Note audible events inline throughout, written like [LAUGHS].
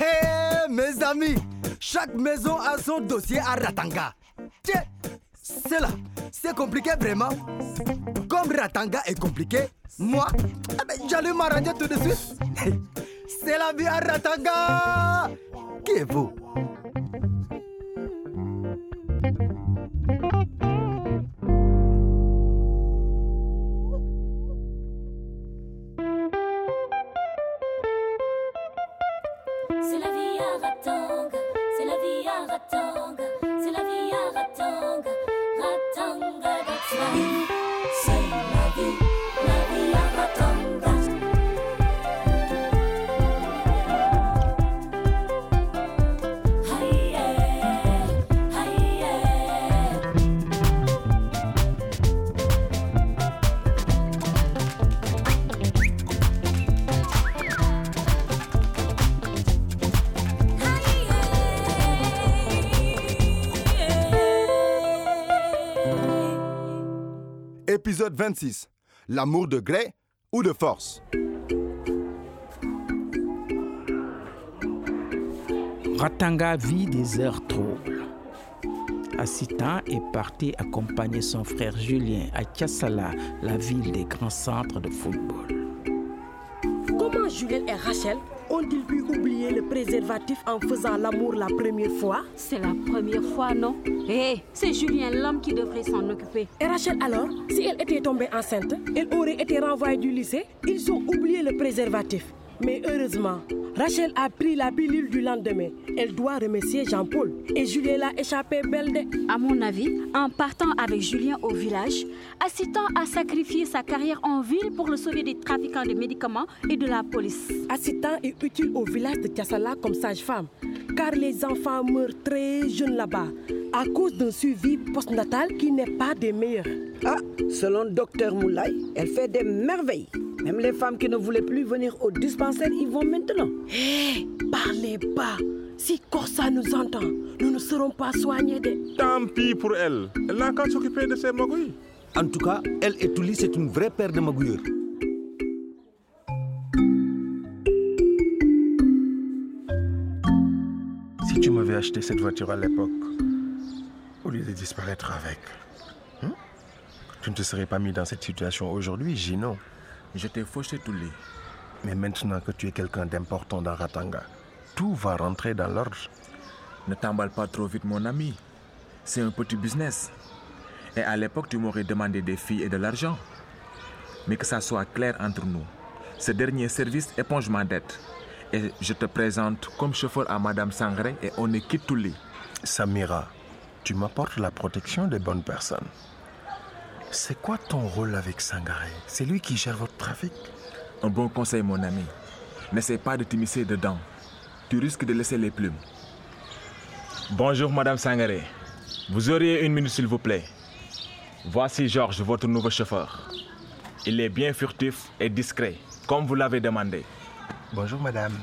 Hé, mes amis, chaque maison a son dossier à Ratanga. Tiens, c'est là, c'est compliqué vraiment. Comme Ratanga est compliqué, moi, eh ben, j'allais m'arranger tout de suite. [LAUGHS] C'est la vie à Ratanga. Qui est vous Ratanga, c'est la vie à Ratanga, Ratanga, that's. Épisode 26. L'amour de gré ou de force? Ratanga vit des heures troubles. Assitan est parti accompagner son frère Julien à Tiassala, la ville des grands centres de football. Comment Julien et Rachel? Ont-ils pu oublier le préservatif en faisant l'amour la première fois? C'est la première fois, non? Hé, c'est Julien l'homme qui devrait s'en occuper. Et Rachel alors, si elle était tombée enceinte, elle aurait été renvoyée du lycée? Ils ont oublié le préservatif. Mais heureusement, Rachel a pris la pilule du lendemain. Elle doit remercier Jean-Paul. Et Julien l'a échappé belle. À mon avis, en partant avec Julien au village, Assitan a sacrifié sa carrière en ville pour le sauver des trafiquants de médicaments et de la police. Assistant est utile au village de Tiassala comme sage-femme, car les enfants meurent très jeunes là-bas à cause d'un suivi postnatal qui n'est pas des meilleurs. Ah, selon docteur Moulay, elle fait des merveilles. Même les femmes qui ne voulaient plus venir au dispensaire y vont maintenant. Hé, parlez pas. Si Corsa nous entend, nous ne serons pas soignés de... Tant pis pour elle. Elle n'a qu'à s'occuper de ses magouilles. En tout cas, elle et Touli, c'est une vraie paire de magouilleurs. Si tu m'avais acheté cette voiture à l'époque, au lieu de disparaître avec, hein, tu ne te serais pas mis dans cette situation aujourd'hui, Gino. Je t'ai fauché tous les. Mais maintenant que tu es quelqu'un d'important dans Ratanga, tout va rentrer dans l'ordre. Ne t'emballe pas trop vite, mon ami. C'est un petit business. Et à l'époque, tu m'aurais demandé des filles et de l'argent. Mais que ça soit clair entre nous. Ce dernier service éponge ma dette. Et je te présente comme chauffeur à Madame Sangré et on est quitte tous les. Samira, tu m'apportes la protection des bonnes personnes. C'est quoi ton rôle avec Sangaré? C'est lui qui gère votre trafic? Un bon conseil, mon ami. N'essaie pas de t'immiscer dedans. Tu risques de laisser les plumes. Bonjour, Madame Sangaré. Vous auriez une minute, s'il vous plaît. Voici Georges, votre nouveau chauffeur. Il est bien furtif et discret, comme vous l'avez demandé. Bonjour, madame.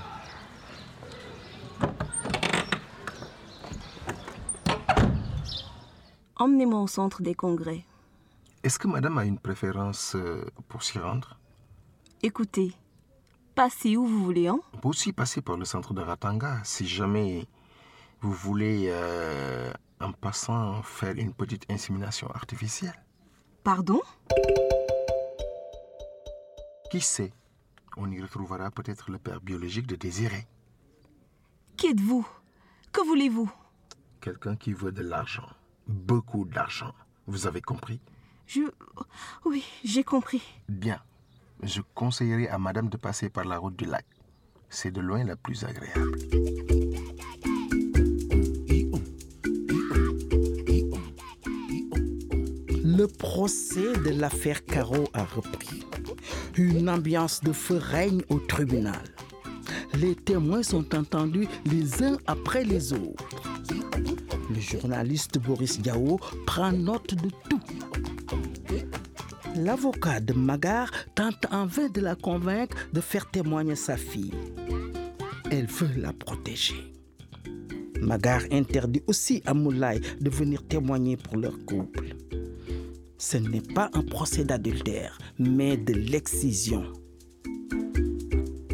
Emmenez-moi au centre des congrès. Est-ce que madame a une préférence euh, pour s'y rendre? Écoutez, passez où vous voulez, hein On peut aussi passer par le centre de Ratanga si jamais vous voulez, euh, en passant, faire une petite insémination artificielle. Pardon? Qui sait? On y retrouvera peut-être le père biologique de Désiré. Qui êtes-vous? Que voulez-vous? Quelqu'un qui veut de l'argent. Beaucoup d'argent. Vous avez compris? Je... Oui, j'ai compris. Bien. Je conseillerais à madame de passer par la route du lac. C'est de loin la plus agréable. Le procès de l'affaire Caro a repris. Une ambiance de feu règne au tribunal. Les témoins sont entendus les uns après les autres. Le journaliste Boris Diao prend note de tout. L'avocat de Magar tente en vain de la convaincre de faire témoigner sa fille. Elle veut la protéger. Magar interdit aussi à Moulay de venir témoigner pour leur couple. Ce n'est pas un procès d'adultère, mais de l'excision.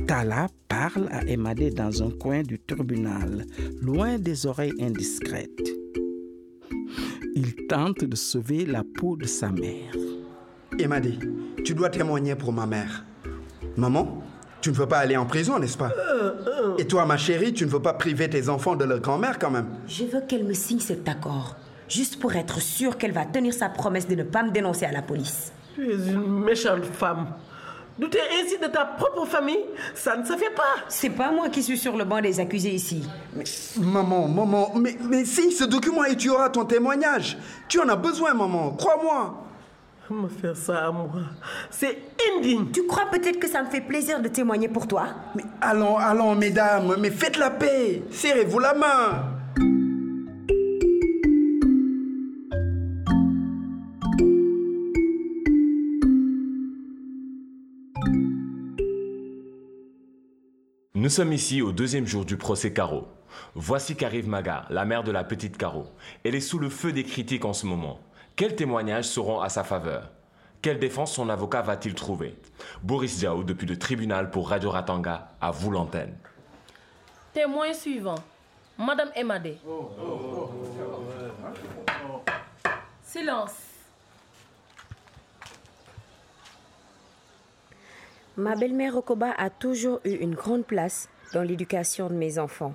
Tala parle à Emadé dans un coin du tribunal, loin des oreilles indiscrètes. Il tente de sauver la peau de sa mère. Emadé, tu dois témoigner pour ma mère. Maman, tu ne veux pas aller en prison, n'est-ce pas? Et toi, ma chérie, tu ne veux pas priver tes enfants de leur grand-mère quand même Je veux qu'elle me signe cet accord, juste pour être sûre qu'elle va tenir sa promesse de ne pas me dénoncer à la police. Tu es une méchante femme. Douter ainsi de ta propre famille, ça ne se fait pas. C'est pas moi qui suis sur le banc des accusés ici. Maman, maman, mais, mais signe ce document et tu auras ton témoignage. Tu en as besoin, maman, crois-moi. Me faire ça à moi, c'est indigne. Tu crois peut-être que ça me fait plaisir de témoigner pour toi? Mais allons, allons, mesdames, mais faites la paix. Serrez-vous la main. Nous sommes ici au deuxième jour du procès Caro. Voici qu'arrive Maga, la mère de la petite Caro. Elle est sous le feu des critiques en ce moment. Quels témoignages seront à sa faveur? Quelle défense son avocat va-t-il trouver? Boris Diaw, depuis le tribunal pour Radio Ratanga, à vous l'antenne. Témoin suivant, Madame Emadé. Silence. Ma belle-mère Okoba a toujours eu une grande place dans l'éducation de mes enfants.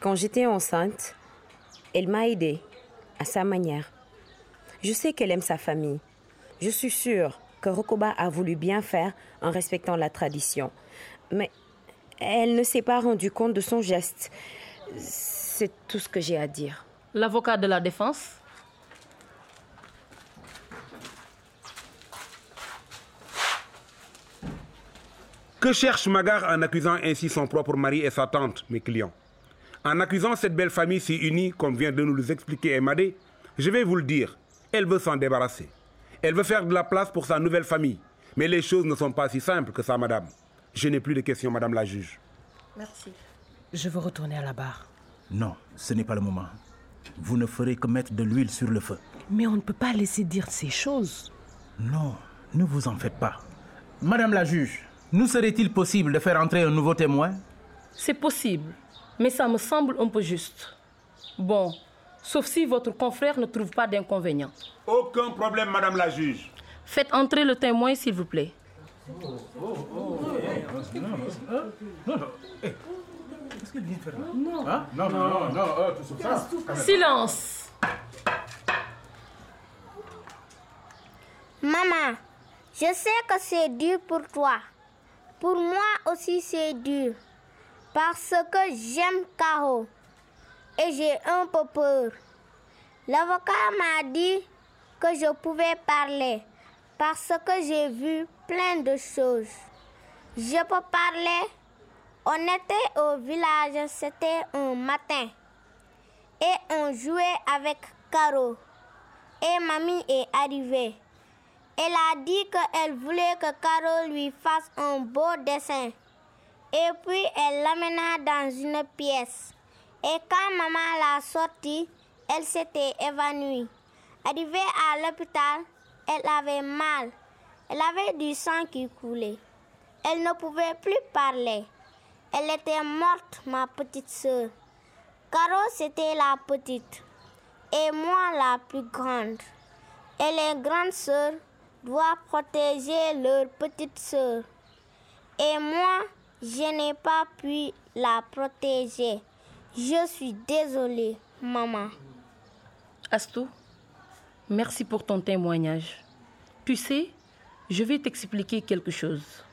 Quand j'étais enceinte, elle m'a aidée à sa manière. Je sais qu'elle aime sa famille. Je suis sûre que Rokoba a voulu bien faire en respectant la tradition. Mais elle ne s'est pas rendue compte de son geste. C'est tout ce que j'ai à dire. L'avocat de la défense? Que cherche Magar en accusant ainsi son propre mari et sa tante, mes clients? En accusant cette belle famille si unie, comme vient de nous l'expliquer Emadé, je vais vous le dire, elle veut s'en débarrasser. Elle veut faire de la place pour sa nouvelle famille. Mais les choses ne sont pas si simples que ça, madame. Je n'ai plus de questions, madame la juge. Merci. Je veux retourner à la barre. Non, ce n'est pas le moment. Vous ne ferez que mettre de l'huile sur le feu. Mais on ne peut pas laisser dire ces choses. Non, ne vous en faites pas. Madame la juge, nous serait-il possible de faire entrer un nouveau témoin? C'est possible, mais ça me semble un peu juste. Bon, sauf si votre confrère ne trouve pas d'inconvénient. Aucun problème, madame la juge. Faites entrer le témoin, s'il vous plaît. Qu'est-ce qu'elle vient faire là Non. Hein non, non, non, non, tout sur ça. Silence. Maman, je sais que c'est dur pour toi. Pour moi aussi c'est dur. Parce que j'aime Caro. Et j'ai un peu peur. L'avocat m'a dit que je pouvais parler. Parce que j'ai vu plein de choses. Je peux parler. On était au village, c'était un matin. Et on jouait avec Caro. Et mamie est arrivée. Elle a dit qu'elle voulait que Caro lui fasse un beau dessin. Et puis elle l'amena dans une pièce. Et quand maman l'a sortie, elle s'était évanouie. Arrivée à l'hôpital, elle avait mal. Elle avait du sang qui coulait. Elle ne pouvait plus parler. Elle était morte, ma petite sœur. Caro, c'était la petite. Et moi, la plus grande. Et les grandes sœurs doivent protéger leur petite sœur. Et moi, je n'ai pas pu la protéger. Je suis désolée, maman. Astou, merci pour ton témoignage. Tu sais, je vais t'expliquer quelque chose.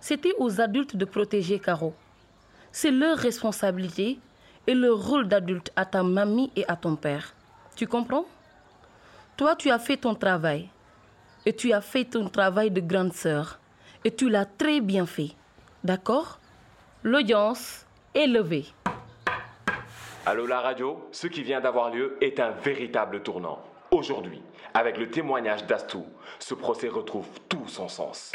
C'était aux adultes de protéger Caro. C'est leur responsabilité et leur rôle d'adulte à ta mamie et à ton père. Tu comprends? Toi, tu as fait ton travail. Et tu as fait ton travail de grande sœur. Et tu l'as très bien fait. D'accord? L'audience est levée. Allô la radio, ce qui vient d'avoir lieu est un véritable tournant. Aujourd'hui, avec le témoignage d'Astou, ce procès retrouve tout son sens.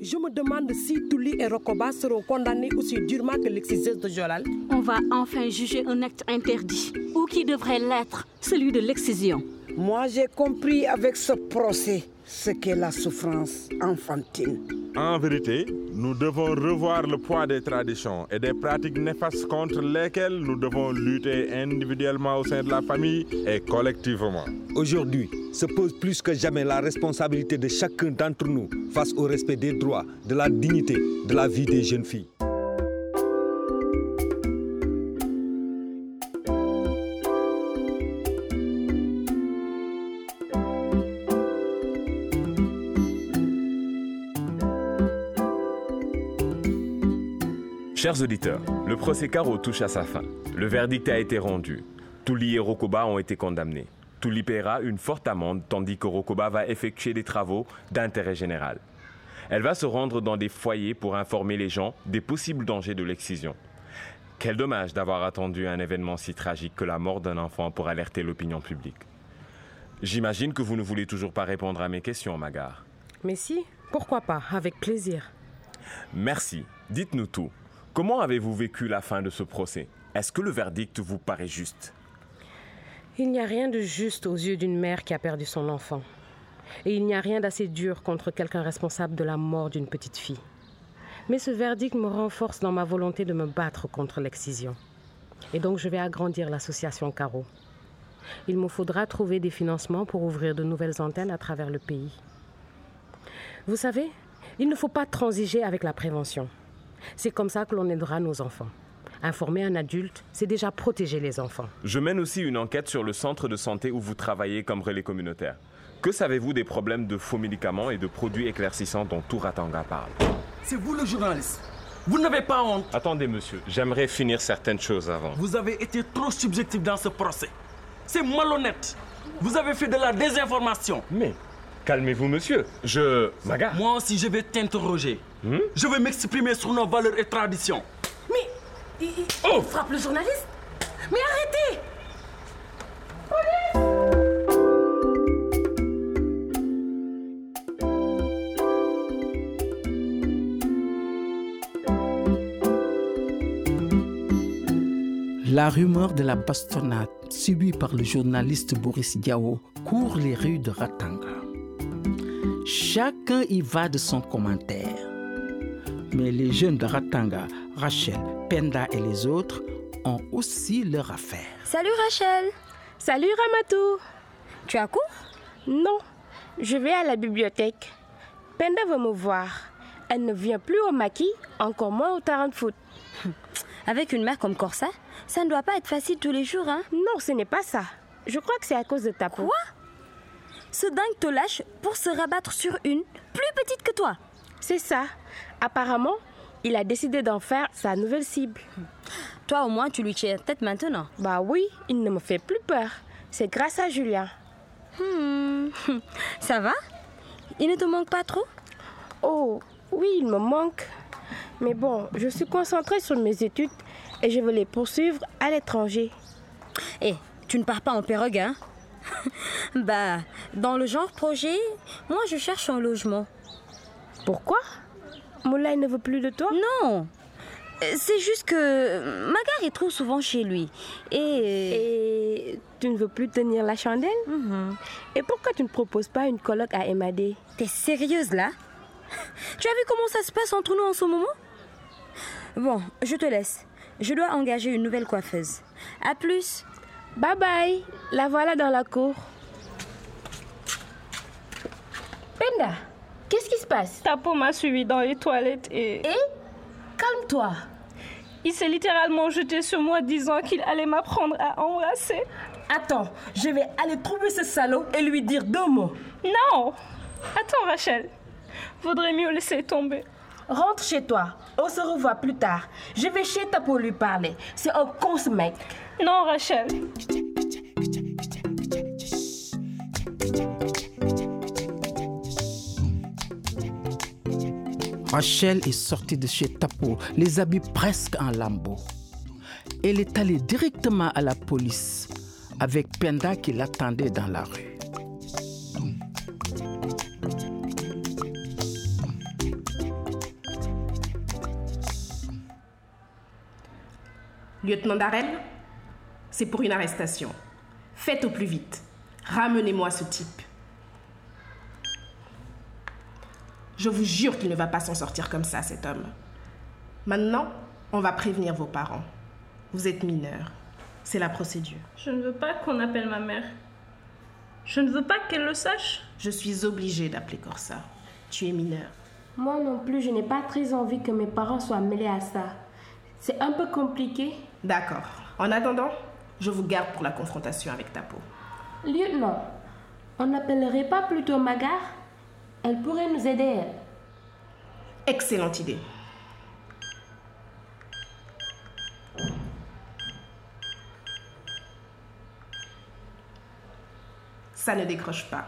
Je me demande si Touli et Rokoba seront condamnés aussi durement que l'exciseuse de Jolal. On va enfin juger un acte interdit, ou qui devrait l'être, celui de l'excision. Moi, j'ai compris avec ce procès ce qu'est la souffrance enfantine. En vérité, nous devons revoir le poids des traditions et des pratiques néfastes contre lesquelles nous devons lutter individuellement au sein de la famille et collectivement. Aujourd'hui, se pose plus que jamais la responsabilité de chacun d'entre nous face au respect des droits, de la dignité, de la vie des jeunes filles. Chers auditeurs, le procès Caro touche à sa fin. Le verdict a été rendu. Touli et Rokoba ont été condamnés. Touli paiera une forte amende tandis que Rokoba va effectuer des travaux d'intérêt général. Elle va se rendre dans des foyers pour informer les gens des possibles dangers de l'excision. Quel dommage d'avoir attendu un événement si tragique que la mort d'un enfant pour alerter l'opinion publique. J'imagine que vous ne voulez toujours pas répondre à mes questions, Magar. Mais si, pourquoi pas, avec plaisir. Merci. Dites-nous tout. Comment avez-vous vécu la fin de ce procès? Est-ce que le verdict vous paraît juste? Il n'y a rien de juste aux yeux d'une mère qui a perdu son enfant. Et il n'y a rien d'assez dur contre quelqu'un responsable de la mort d'une petite fille. Mais ce verdict me renforce dans ma volonté de me battre contre l'excision. Et donc je vais agrandir l'association Caro. Il me faudra trouver des financements pour ouvrir de nouvelles antennes à travers le pays. Vous savez, il ne faut pas transiger avec la prévention. C'est comme ça que l'on aidera nos enfants. Informer un adulte, c'est déjà protéger les enfants. Je mène aussi une enquête sur le centre de santé où vous travaillez comme relais communautaire. Que savez-vous des problèmes de faux médicaments et de produits éclaircissants dont tout Ratanga parle? C'est vous le journaliste. Vous n'avez pas honte. Attendez, monsieur, j'aimerais finir certaines choses avant. Vous avez été trop subjectif dans ce procès. C'est malhonnête. Vous avez fait de la désinformation. Mais calmez-vous, monsieur. Je. Maga Moi aussi, je vais t'interroger. Je vais m'exprimer sur nos valeurs et traditions. Mais il, il- il frappe le journaliste Mais arrêtez La rumeur de la bastonnade subie par le journaliste Boris Diawo court les rues de Ratanga. Chacun y va de son commentaire. Mais les jeunes de Ratanga, Rachel, Penda et les autres ont aussi leur affaire. Salut Rachel. Salut Ramatou. Tu as cours? Non, je vais à la bibliothèque. Penda veut me voir. Elle ne vient plus au maquis, encore moins au terrain de foot. [LAUGHS] Avec une mère comme Corsa, ça ne doit pas être facile tous les jours, hein? Non, ce n'est pas ça. Je crois que c'est à cause de ta peau. Quoi? Ce dingue te lâche pour se rabattre sur une plus petite que toi. C'est ça. Apparemment, il a décidé d'en faire sa nouvelle cible. Toi au moins, tu lui tiens tête maintenant. Bah oui, il ne me fait plus peur. C'est grâce à Julien. Hmm, [LAUGHS] Ça va? Il ne te manque pas trop? Oh, oui, il me manque. Mais bon, je suis concentrée sur mes études et je veux les poursuivre à l'étranger. Eh, tu ne pars pas en perrogue, hein? [LAUGHS] Bah, dans le genre projet, moi je cherche un logement. Pourquoi? Moulay ne veut plus de toi? Non C'est juste que Magar est trop souvent chez lui. Et... Et tu ne veux plus tenir la chandelle? Et pourquoi tu ne proposes pas une colloque à Emadé T'es sérieuse là? Tu as vu comment ça se passe entre nous en ce moment? Bon, je te laisse. Je dois engager une nouvelle coiffeuse. À plus. Bye bye. La voilà dans la cour. Penda, qu'est-ce qui se passe? Ta peau m'a suivi dans les toilettes et... Et? Calme-toi. Il s'est littéralement jeté sur moi disant qu'il allait m'apprendre à embrasser. Attends, je vais aller trouver ce salaud et lui dire deux mots. Non Attends Rachel. Vaudrait mieux laisser tomber. Rentre chez toi. On se revoit plus tard. Je vais chez ta pour lui parler. C'est un con ce mec. Non Rachel. Rachel est sortie de chez Tapo, les habits presque en lambeaux. Elle est allée directement à la police avec Penda qui l'attendait dans la rue. Lieutenant Darren, c'est pour une arrestation. Faites au plus vite. Ramenez-moi ce type. Je vous jure qu'il ne va pas s'en sortir comme ça, cet homme. Maintenant, on va prévenir vos parents. Vous êtes mineur. C'est la procédure. Je ne veux pas qu'on appelle ma mère. Je ne veux pas qu'elle le sache. Je suis obligée d'appeler Corsa. Tu es mineur. Moi non plus, je n'ai pas très envie que mes parents soient mêlés à ça. C'est un peu compliqué. D'accord. En attendant, je vous garde pour la confrontation avec ta peau. Lieutenant, on n'appellerait pas plutôt Magar? Elle pourrait nous aider, elle. Excellente idée. Ça ne décroche pas.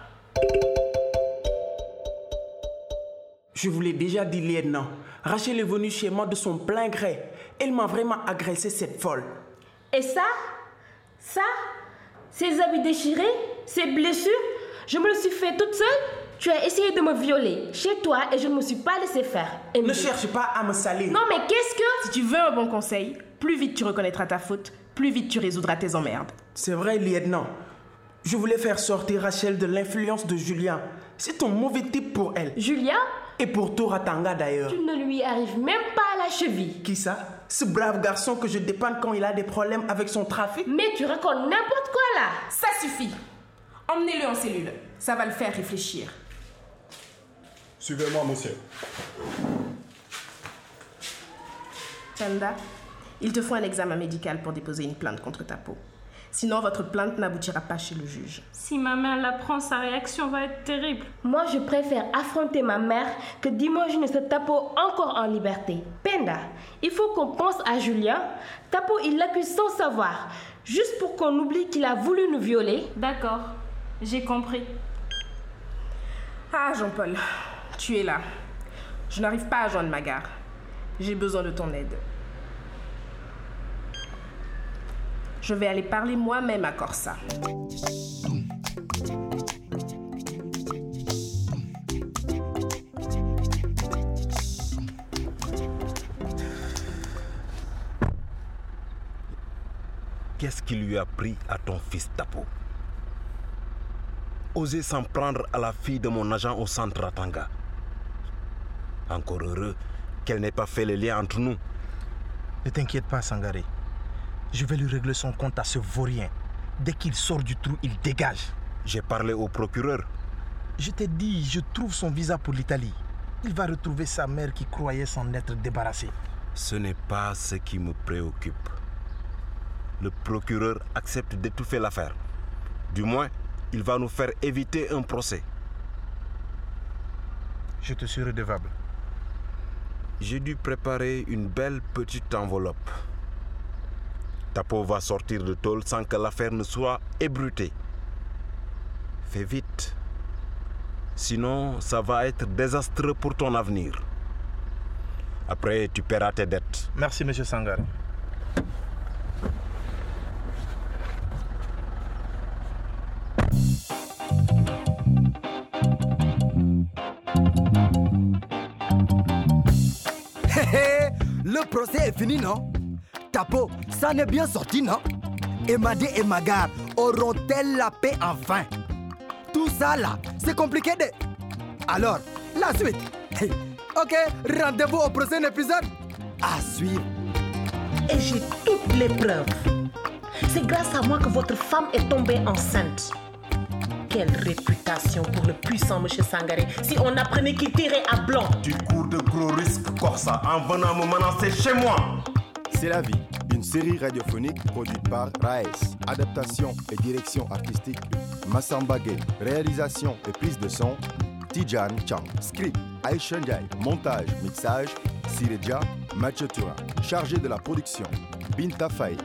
Je vous l'ai déjà dit, lieutenant. Rachel est venue chez moi de son plein gré. Elle m'a vraiment agressé, cette folle. Et ça? Ça? Ces habits déchirés? Ces blessures? Je me le suis fait toute seule? Tu as essayé de me violer chez toi et je ne me suis pas laissé faire. Ne cherche pas à me salir. Non, mais qu'est-ce que. Si tu veux un bon conseil, plus vite tu reconnaîtras ta faute, plus vite tu résoudras tes emmerdes. C'est vrai, lieutenant. Je voulais faire sortir Rachel de l'influence de Julien. C'est un mauvais type pour elle. Julien? Et pour Toratanga d'ailleurs. Tu ne lui arrives même pas à la cheville. Qui ça? Ce brave garçon que je dépanne quand il a des problèmes avec son trafic? Mais tu racontes n'importe quoi là Ça suffit. Emmenez-le en cellule. Ça va le faire réfléchir. Suivez-moi, monsieur. Chanda, il te faut un examen médical pour déposer une plainte contre ta peau. Sinon, votre plainte n'aboutira pas chez le juge. Si ma mère l'apprend, sa réaction va être terrible. Moi, je préfère affronter ma mère que d'imaginer ce Tapo encore en liberté. Penda, il faut qu'on pense à Julien. Tapo, il l'accuse sans savoir, juste pour qu'on oublie qu'il a voulu nous violer. D'accord, j'ai compris. Ah, Jean-Paul, tu es là. Je n'arrive pas à joindre ma gare. J'ai besoin de ton aide. Je vais aller parler moi-même à Corsa. Qu'est-ce qui lui a pris à ton fils Tapo? Oser s'en prendre à la fille de mon agent au centre Ratanga. Encore heureux qu'elle n'ait pas fait le lien entre nous. Ne t'inquiète pas, Sangaré. Je vais lui régler son compte à ce vaurien. Dès qu'il sort du trou, il dégage. J'ai parlé au procureur. Je t'ai dit, je trouve son visa pour l'Italie. Il va retrouver sa mère qui croyait s'en être débarrassée. Ce n'est pas ce qui me préoccupe. Le procureur accepte d'étouffer l'affaire. Du moins, il va nous faire éviter un procès. Je te suis redevable. J'ai dû préparer une belle petite enveloppe. Tapo va sortir de tôle sans que l'affaire ne soit ébrutée. Fais vite. Sinon, ça va être désastreux pour ton avenir. Après, tu paieras tes dettes. Merci, monsieur Sangare. Procès est fini, non? Tapo, ça n'est bien sorti, non? Emadé et Magar auront-elles la paix enfin Tout ça là, c'est compliqué de... Alors, la suite. [LAUGHS] Ok, rendez-vous au prochain épisode. À suivre. Et j'ai toutes les preuves. C'est grâce à moi que votre femme est tombée enceinte. Quelle réputation pour le puissant monsieur Sangaré si on apprenait qu'il tirait à blanc. Tu cours de gros risques, Corsa, en venant me menacer chez moi. C'est la vie, une série radiophonique produite par Raes. Adaptation et direction artistique, Massamba Gay. Réalisation et prise de son, Tijan Chang. Script, Aisha. Montage, mixage, Sireja Mathieu Turin. Chargé de la production, Binta Faye